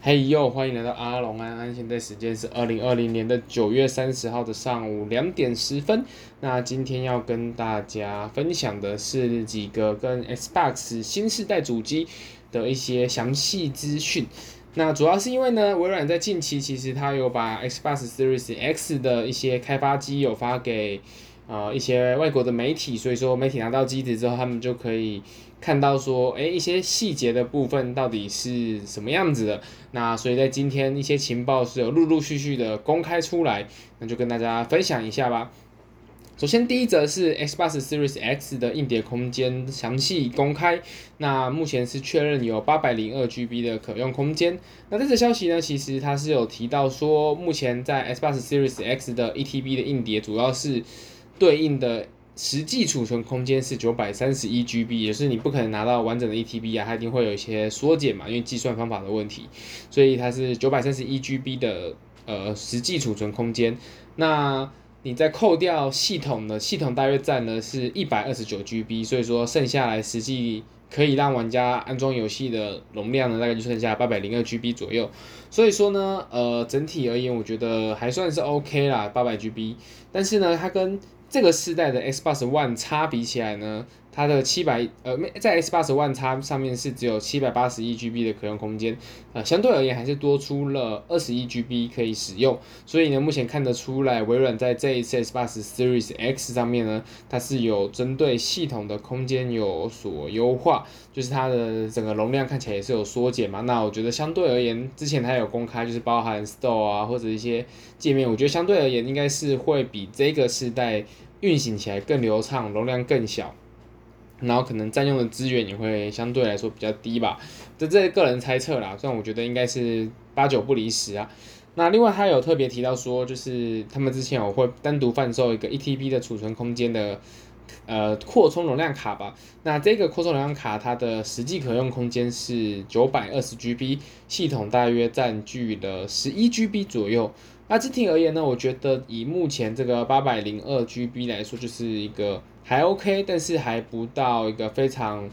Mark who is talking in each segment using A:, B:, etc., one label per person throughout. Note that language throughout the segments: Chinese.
A: 嘿呦，欢迎来到阿龙安安，现在时间是二零二零年的九月三十号的上午两点十分。那今天要跟大家分享的是几个跟 Xbox 新世代主机的一些详细资讯。那主要是因为呢，微软在近期其实它有把 Xbox Series X 的一些开发机有发给呃一些外国的媒体，所以说媒体拿到机子之后，他们就可以。看到说，诶，一些细节的部分到底是什么样子的？那所以在今天一些情报是有陆陆续续的公开出来，那就跟大家分享一下吧。首先第一则是 Xbox Series X 的硬碟空间详细公开，那目前是确认有八百零二 GB 的可用空间。那这则消息呢，其实它是有提到说，目前在 Xbox Series X 的 ETB 的硬碟主要是对应的。实际储存空间是九百三十一 GB，也是你不可能拿到完整的一 TB 啊，它一定会有一些缩减嘛，因为计算方法的问题，所以它是九百三十一 GB 的呃实际储存空间。那你再扣掉系统的，系统大约占的是一百二十九 GB，所以说剩下来实际可以让玩家安装游戏的容量呢，大概就剩下八百零二 GB 左右。所以说呢，呃，整体而言，我觉得还算是 OK 啦，八百 GB。但是呢，它跟这个世代的 Xbox One 差比起来呢，它的七百呃，在 X 八十万叉上面是只有七百八十一 GB 的可用空间，呃，相对而言还是多出了二十一 GB 可以使用。所以呢，目前看得出来，微软在这一次 X 八十 Series X 上面呢，它是有针对系统的空间有所优化，就是它的整个容量看起来也是有缩减嘛。那我觉得相对而言，之前它有公开就是包含 Store 啊或者一些界面，我觉得相对而言应该是会比这个世代运行起来更流畅，容量更小。然后可能占用的资源也会相对来说比较低吧，这这个人猜测啦，虽然我觉得应该是八九不离十啊。那另外他有特别提到说，就是他们之前有会单独贩售一个一 TB 的储存空间的呃扩充容量卡吧。那这个扩充容量卡它的实际可用空间是九百二十 GB，系统大约占据了十一 GB 左右。那整体而言呢，我觉得以目前这个八百零二 GB 来说，就是一个还 OK，但是还不到一个非常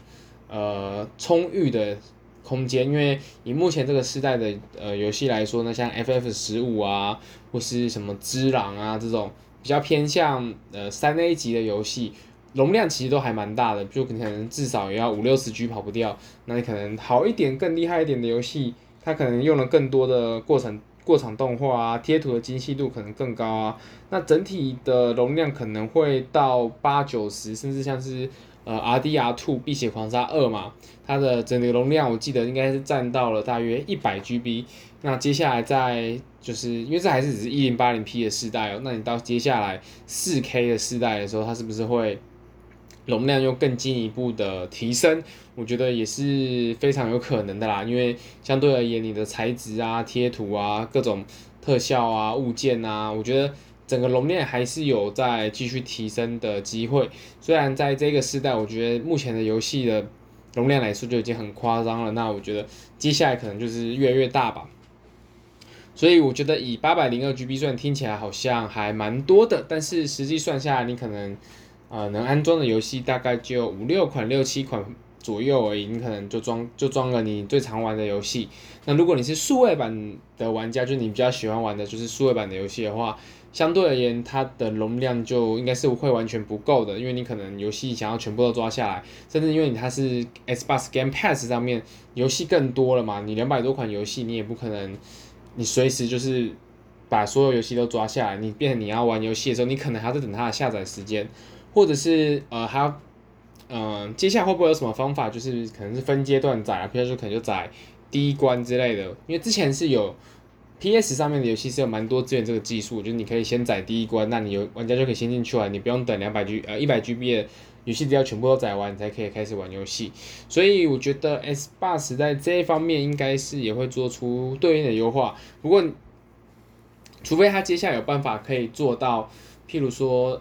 A: 呃充裕的空间，因为以目前这个时代的呃游戏来说呢，像 FF 十五啊，或是什么只狼啊这种比较偏向呃三 A 级的游戏，容量其实都还蛮大的，就可能至少也要五六十 G 跑不掉。那你可能好一点、更厉害一点的游戏，它可能用了更多的过程。过场动画啊，贴图的精细度可能更高啊，那整体的容量可能会到八九十，甚至像是呃 RDR2 碧血狂杀二嘛，它的整个容量我记得应该是占到了大约一百 GB。那接下来在就是因为这还是只是一零八零 P 的世代哦，那你到接下来四 K 的世代的时候，它是不是会？容量又更进一步的提升，我觉得也是非常有可能的啦。因为相对而言，你的材质啊、贴图啊、各种特效啊、物件啊，我觉得整个容量还是有在继续提升的机会。虽然在这个时代，我觉得目前的游戏的容量来说就已经很夸张了，那我觉得接下来可能就是越来越大吧。所以我觉得以八百零二 GB 算听起来好像还蛮多的，但是实际算下来，你可能。呃，能安装的游戏大概就五六款、六七款左右而已，你可能就装就装了你最常玩的游戏。那如果你是数位版的玩家，就你比较喜欢玩的就是数位版的游戏的话，相对而言它的容量就应该是会完全不够的，因为你可能游戏想要全部都抓下来，甚至因为你它是 Xbox Game Pass 上面游戏更多了嘛，你两百多款游戏你也不可能，你随时就是把所有游戏都抓下来，你变成你要玩游戏的时候，你可能还要等它的下载时间。或者是呃，还要，嗯、接下来会不会有什么方法，就是可能是分阶段载啊，比如说可能就载第一关之类的，因为之前是有 PS 上面的游戏是有蛮多支援这个技术，就是你可以先载第一关，那你有玩家就可以先进去玩，你不用等两百 G 呃一百 GB 的游戏，资料全部都载完，你才可以开始玩游戏。所以我觉得 Xbox 在这一方面应该是也会做出对应的优化，不过除非他接下来有办法可以做到，譬如说。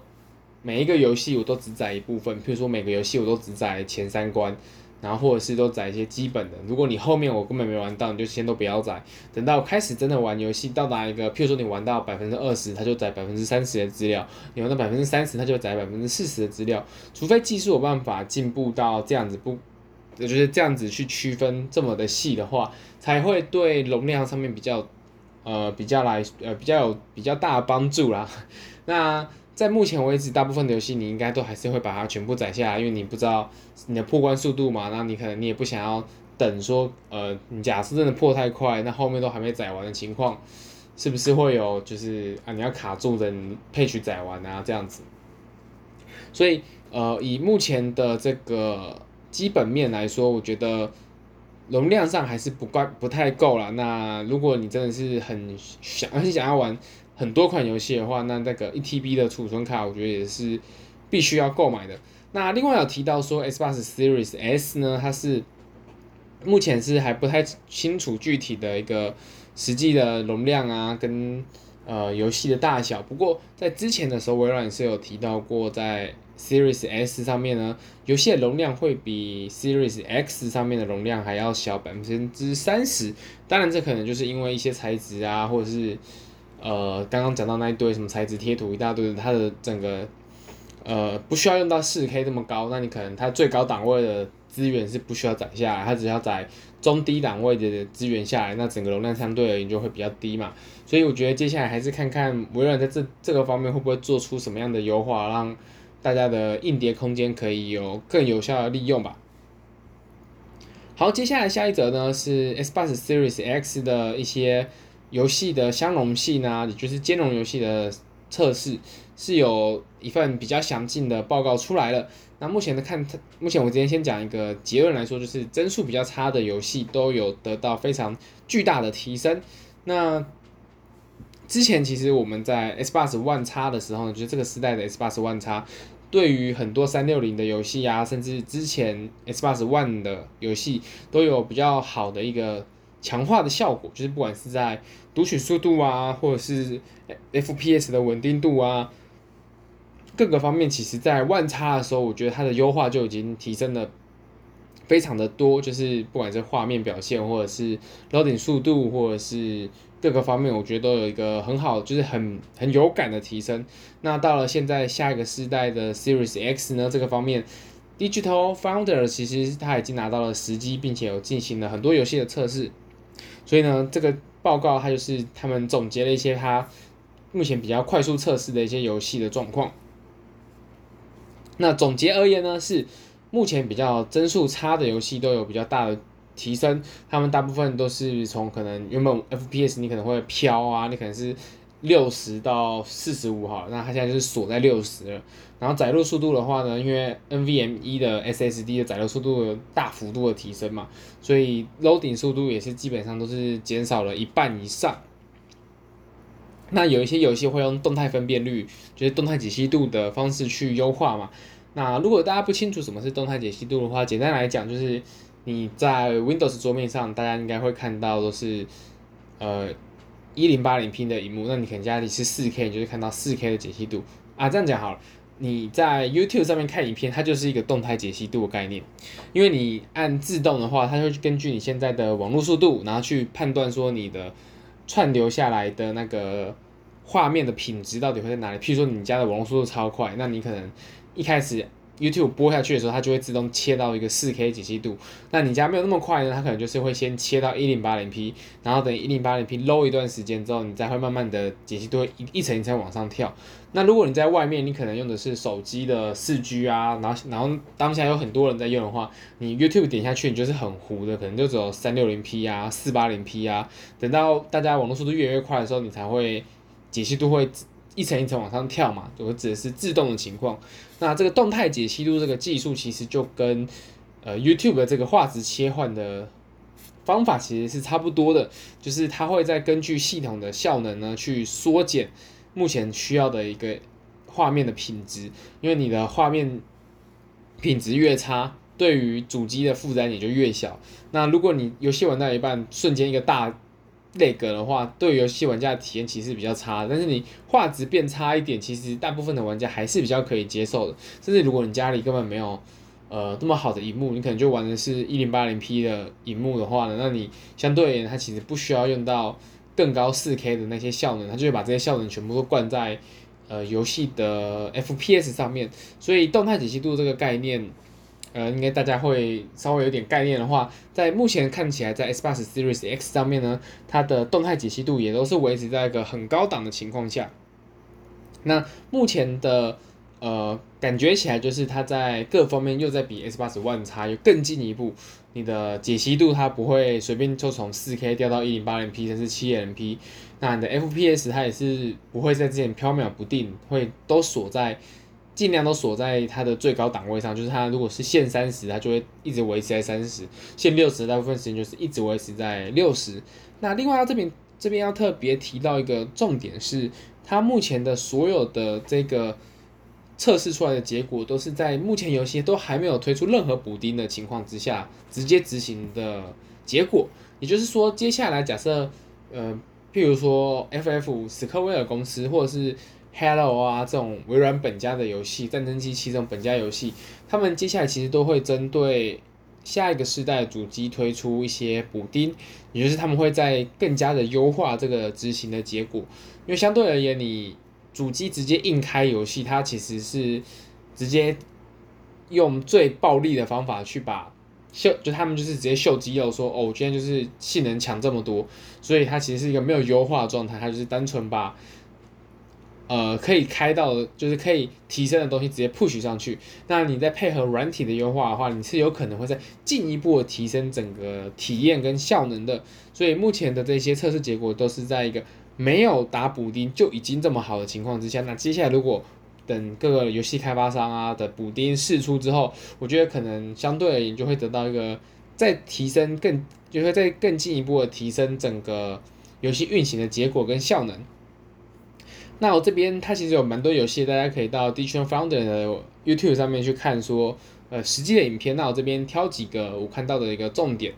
A: 每一个游戏我都只载一部分，譬如说每个游戏我都只载前三关，然后或者是都载一些基本的。如果你后面我根本没玩到，你就先都不要载。等到开始真的玩游戏，到达一个譬如说你玩到百分之二十，它就载百分之三十的资料；你玩到百分之三十，它就载百分之四十的资料。除非技术有办法进步到这样子不就是这样子去区分这么的细的话，才会对容量上面比较呃比较来呃比较有比较大的帮助啦。那在目前为止，大部分的游戏你应该都还是会把它全部载下来，因为你不知道你的破关速度嘛，那你可能你也不想要等说，呃，你假设真的破太快，那后面都还没载完的情况，是不是会有就是啊你要卡住的配曲载完啊这样子？所以呃以目前的这个基本面来说，我觉得容量上还是不怪不太够了。那如果你真的是很想很想要玩。很多款游戏的话，那那个一 TB 的储存卡，我觉得也是必须要购买的。那另外有提到说，Xbox Series S 呢，它是目前是还不太清楚具体的一个实际的容量啊，跟呃游戏的大小。不过在之前的时候，微软是有提到过，在 Series S 上面呢，游戏的容量会比 Series X 上面的容量还要小百分之三十。当然，这可能就是因为一些材质啊，或者是呃，刚刚讲到那一堆什么材质贴图一大堆，它的整个呃不需要用到四 K 这么高，那你可能它最高档位的资源是不需要载下来，它只要载中低档位的资源下来，那整个容量相对而言就会比较低嘛。所以我觉得接下来还是看看微软在这这个方面会不会做出什么样的优化，让大家的硬碟空间可以有更有效的利用吧。好，接下来下一则呢是 Xbox Series X 的一些。游戏的相容性呢，也就是兼容游戏的测试，是有一份比较详尽的报告出来了。那目前的看，目前我今天先讲一个结论来说，就是帧数比较差的游戏都有得到非常巨大的提升。那之前其实我们在 Xbox One X 的时候呢，就是这个时代的 Xbox One X，对于很多三六零的游戏啊，甚至之前 Xbox One 的游戏都有比较好的一个强化的效果，就是不管是在读取速度啊，或者是 FPS 的稳定度啊，各个方面，其实在万差的时候，我觉得它的优化就已经提升了非常的多。就是不管是画面表现，或者是 loading 速度，或者是各个方面，我觉得都有一个很好，就是很很有感的提升。那到了现在下一个世代的 Series X 呢，这个方面，Digital Founder 其实他已经拿到了时机，并且有进行了很多游戏的测试。所以呢，这个。报告，它就是他们总结了一些它目前比较快速测试的一些游戏的状况。那总结而言呢，是目前比较帧数差的游戏都有比较大的提升。他们大部分都是从可能原本 FPS 你可能会飘啊，你可能是六十到四十五哈，那它现在就是锁在六十了。然后载入速度的话呢，因为 NVMe 的 SSD 的载入速度有大幅度的提升嘛，所以 loading 速度也是基本上都是减少了一半以上。那有一些游戏会用动态分辨率，就是动态解析度的方式去优化嘛。那如果大家不清楚什么是动态解析度的话，简单来讲就是你在 Windows 桌面上，大家应该会看到都是呃一零八零 P 的荧幕，那你可能家里是四 K，你就会看到四 K 的解析度啊。这样讲好了。你在 YouTube 上面看影片，它就是一个动态解析度的概念，因为你按自动的话，它会根据你现在的网络速度，然后去判断说你的串流下来的那个画面的品质到底会在哪里。譬如说你家的网络速度超快，那你可能一开始。YouTube 播下去的时候，它就会自动切到一个 4K 解析度。那你家没有那么快呢？它可能就是会先切到 1080P，然后等 1080P low 一段时间之后，你再会慢慢的解析度会一一层一层往上跳。那如果你在外面，你可能用的是手机的 4G 啊，然后然后当下有很多人在用的话，你 YouTube 点下去，你就是很糊的，可能就只有 360P 啊、480P 啊。等到大家网络速度越来越快的时候，你才会解析度会。一层一层往上跳嘛，我指的是自动的情况。那这个动态解析度这个技术，其实就跟呃 YouTube 的这个画质切换的方法其实是差不多的，就是它会在根据系统的效能呢去缩减目前需要的一个画面的品质，因为你的画面品质越差，对于主机的负担也就越小。那如果你游戏玩到一半，瞬间一个大那个的话，对游戏玩家的体验其实比较差，但是你画质变差一点，其实大部分的玩家还是比较可以接受的。甚至如果你家里根本没有呃这么好的荧幕，你可能就玩的是一零八零 P 的荧幕的话呢，那你相对而言它其实不需要用到更高四 K 的那些效能，它就会把这些效能全部都灌在呃游戏的 FPS 上面。所以动态解析度这个概念，呃，应该大家会稍微有点概念的话，在目前看起来，在 Xbox Series X 上面呢，它的动态解析度也都是维持在一个很高档的情况下。那目前的呃感觉起来，就是它在各方面又在比 Xbox One X 又更进一步。你的解析度它不会随便就从 4K 掉到 1080p 甚至 720p，那你的 FPS 它也是不会在之前飘渺不定，会都锁在尽量都锁在它的最高档位上，就是它如果是限三十，它就会一直维持在三十；限六十，大部分时间就是一直维持在六十。那另外它这边这边要特别提到一个重点是，它目前的所有的这个。测试出来的结果都是在目前游戏都还没有推出任何补丁的情况之下直接执行的结果。也就是说，接下来假设，呃，譬如说 FF 史克威尔公司或者是 Halo 啊这种微软本家的游戏，战争机器这种本家游戏，他们接下来其实都会针对下一个世代的主机推出一些补丁，也就是他们会在更加的优化这个执行的结果。因为相对而言，你主机直接硬开游戏，它其实是直接用最暴力的方法去把秀，就他们就是直接秀肌肉说，说哦，我今天就是性能强这么多，所以它其实是一个没有优化的状态，它就是单纯把呃可以开到，就是可以提升的东西直接 push 上去。那你再配合软体的优化的话，你是有可能会再进一步的提升整个体验跟效能的。所以目前的这些测试结果都是在一个。没有打补丁就已经这么好的情况之下，那接下来如果等各个游戏开发商啊的补丁试出之后，我觉得可能相对而言就会得到一个再提升更，就会再更进一步的提升整个游戏运行的结果跟效能。那我这边它其实有蛮多游戏，大家可以到 Digital Founder 的 YouTube 上面去看说，呃，实际的影片。那我这边挑几个我看到的一个重点。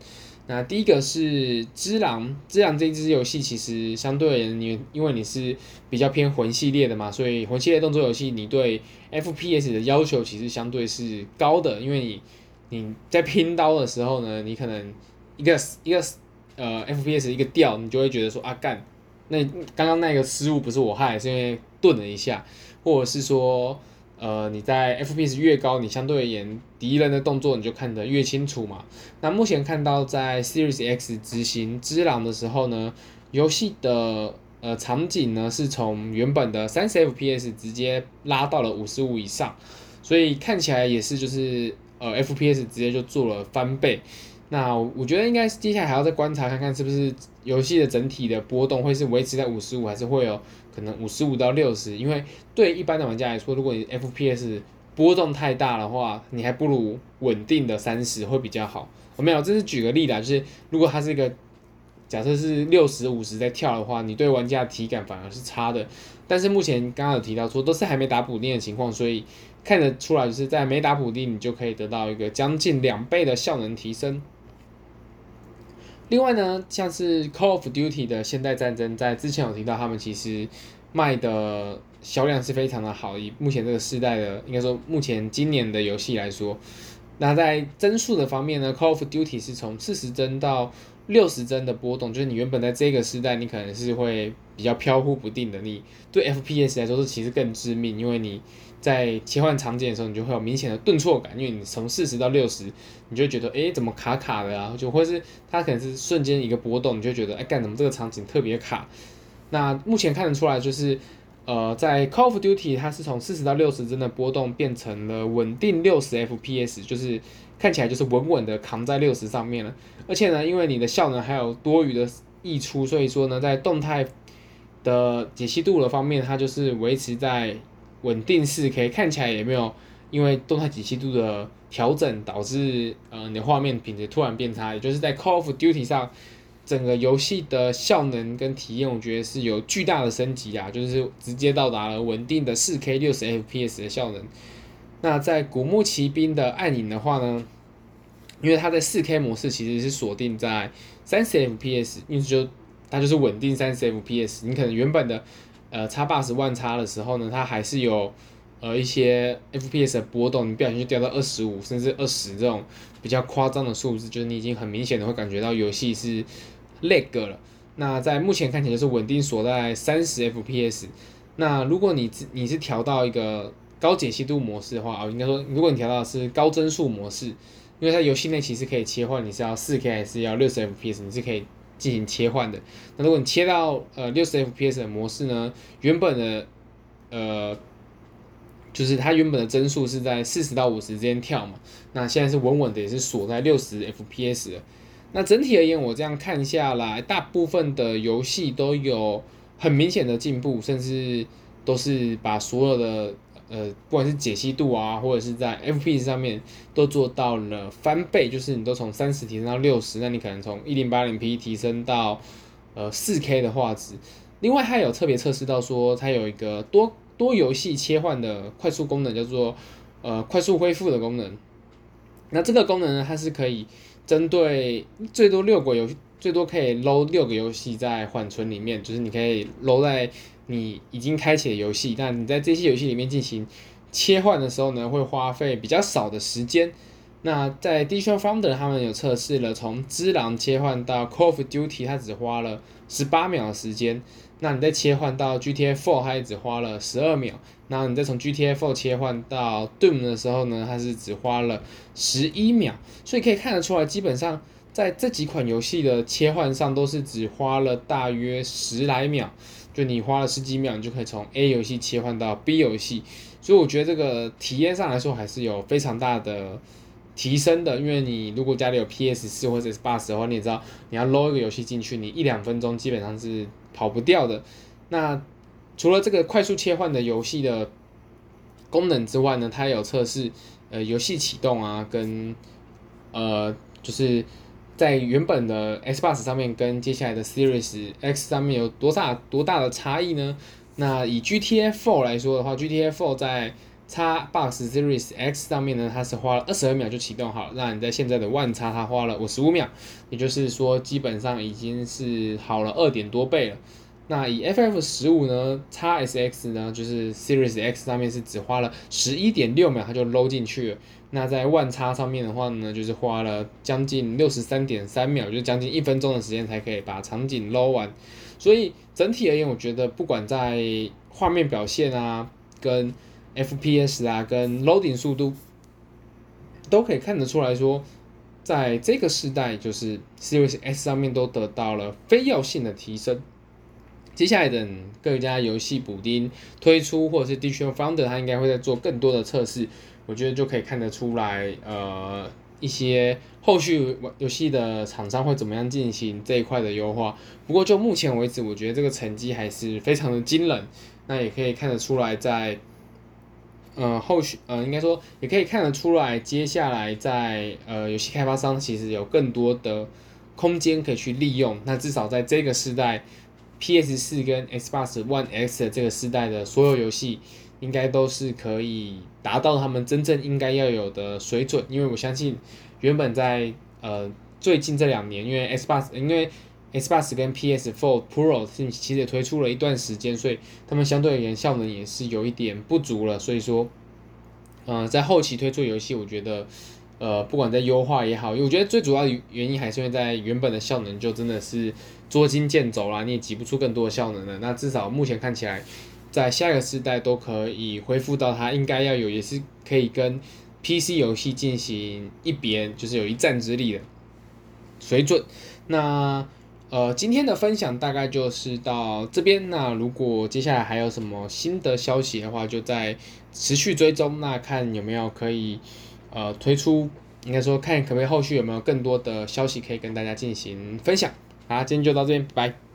A: 那第一个是《只狼》，《只狼》这一支游戏其实相对而言，你因为你是比较偏魂系列的嘛，所以魂系列动作游戏，你对 FPS 的要求其实相对是高的，因为你你在拼刀的时候呢，你可能一个一个呃 FPS 一个掉，你就会觉得说啊干，那刚刚那个失误不是我害，是因为顿了一下，或者是说。呃，你在 FPS 越高，你相对而言敌人的动作你就看得越清楚嘛。那目前看到在 Series X 执行《之狼》的时候呢，游戏的呃场景呢是从原本的三十 FPS 直接拉到了五十五以上，所以看起来也是就是呃 FPS 直接就做了翻倍。那我觉得应该是接下来还要再观察看看是不是游戏的整体的波动会是维持在五十五，还是会有可能五十五到六十。因为对一般的玩家来说，如果你 FPS 波动太大的话，你还不如稳定的三十会比较好。我没有，这是举个例子，就是如果它是一个假设是六十五十在跳的话，你对玩家的体感反而是差的。但是目前刚刚有提到说都是还没打补丁的情况，所以看得出来就是在没打补丁，你就可以得到一个将近两倍的效能提升。另外呢，像是 Call of Duty 的现代战争，在之前有提到，他们其实卖的销量是非常的好。以目前这个世代的，应该说目前今年的游戏来说，那在帧数的方面呢，Call of Duty 是从四十帧到六十帧的波动，就是你原本在这个时代，你可能是会比较飘忽不定的，你对 FPS 来说是其实更致命，因为你。在切换场景的时候，你就会有明显的顿挫感，因为你从四十到六十，你就觉得，哎，怎么卡卡的啊？就或是它可能是瞬间一个波动，你就觉得，哎，干怎么这个场景特别卡？那目前看得出来，就是，呃，在 Call of Duty 它是从四十到六十帧的波动变成了稳定六十 FPS，就是看起来就是稳稳的扛在六十上面了。而且呢，因为你的效能还有多余的溢出，所以说呢，在动态的解析度的方面，它就是维持在。稳定四 K 看起来也没有因为动态解析度的调整导致呃你的画面品质突然变差，也就是在 Call of Duty 上整个游戏的效能跟体验，我觉得是有巨大的升级啊，就是直接到达了稳定的四 K 六十 FPS 的效能。那在古墓奇兵的暗影的话呢，因为它在四 K 模式其实是锁定在三十 FPS，因此就它就是稳定三十 FPS，你可能原本的。呃，Xbox One X 的时候呢，它还是有呃一些 FPS 的波动，你不小心就掉到二十五甚至二十这种比较夸张的数字，就是你已经很明显的会感觉到游戏是 lag 了。那在目前看起来就是稳定锁在三十 FPS。那如果你你是调到一个高解析度模式的话啊，应该说如果你调到是高帧数模式，因为它游戏内其实可以切换，你是要四 K 还是要六十 FPS，你是可以进行切换的。那如果你切到呃六十 FPS 的模式呢，原本的呃。就是它原本的帧数是在四十到五十之间跳嘛，那现在是稳稳的，也是锁在六十 FPS 的。那整体而言，我这样看下来，大部分的游戏都有很明显的进步，甚至都是把所有的呃，不管是解析度啊，或者是在 FPS 上面都做到了翻倍，就是你都从三十提升到六十，那你可能从一零八零 P 提升到呃四 K 的画质。另外，它有特别测试到说，它有一个多。多游戏切换的快速功能叫做呃快速恢复的功能。那这个功能呢，它是可以针对最多六个游，最多可以 load 六个游戏在缓存里面，就是你可以 load 在你已经开启的游戏，但你在这些游戏里面进行切换的时候呢，会花费比较少的时间。那在 Digital Foundry 他们有测试了，从《只狼》切换到《Call of Duty》，它只花了十八秒的时间。那你再切换到 GTA 4，它也只花了十二秒。然后你再从 GTA 4切换到 Doom 的时候呢，它是只花了十一秒。所以可以看得出来，基本上在这几款游戏的切换上都是只花了大约十来秒。就你花了十几秒，你就可以从 A 游戏切换到 B 游戏。所以我觉得这个体验上来说还是有非常大的提升的。因为你如果家里有 PS 四或者是 Xbox 的话，你也知道你要 load 一个游戏进去，你一两分钟基本上是。跑不掉的。那除了这个快速切换的游戏的功能之外呢，它也有测试呃游戏启动啊，跟呃就是在原本的 Xbox 上面跟接下来的 Series X 上面有多大多大的差异呢？那以 GTA 4来说的话，GTA 4在 Xbox Series X 上面呢，它是花了二十二秒就启动好了。那你在现在的 One X 它花了五十五秒，也就是说基本上已经是好了二点多倍了。那以 FF 十五呢，XSX 呢，就是 Series X 上面是只花了十一点六秒它就 load 进去了。那在 One X 上面的话呢，就是花了将近六十三点三秒，就将近一分钟的时间才可以把场景 load 完。所以整体而言，我觉得不管在画面表现啊，跟 FPS 啊，跟 loading 速度都可以看得出来说，在这个时代，就是 Series X 上面都得到了非要性的提升。接下来等各家游戏补丁推出，或者是 Digital Founder，他应该会在做更多的测试，我觉得就可以看得出来，呃，一些后续游戏的厂商会怎么样进行这一块的优化。不过就目前为止，我觉得这个成绩还是非常的惊人。那也可以看得出来在。呃，后续呃，应该说也可以看得出来，接下来在呃游戏开发商其实有更多的空间可以去利用。那至少在这个时代，PS 四跟 Xbox One X 的这个时代的所有游戏，应该都是可以达到他们真正应该要有的水准。因为我相信，原本在呃最近这两年，因为 Xbox 因为 Xbox 跟 PS4 Pro 是其实也推出了一段时间，所以他们相对而言效能也是有一点不足了。所以说，呃，在后期推出游戏，我觉得，呃，不管在优化也好，我觉得最主要的原因还是因为在原本的效能就真的是捉襟见肘啦，你也挤不出更多的效能了。那至少目前看起来，在下一个世代都可以恢复到它应该要有，也是可以跟 PC 游戏进行一别，就是有一战之力的水准。那。呃，今天的分享大概就是到这边。那如果接下来还有什么新的消息的话，就再持续追踪。那看有没有可以呃推出，应该说看可不可以后续有没有更多的消息可以跟大家进行分享。好，今天就到这边，拜拜。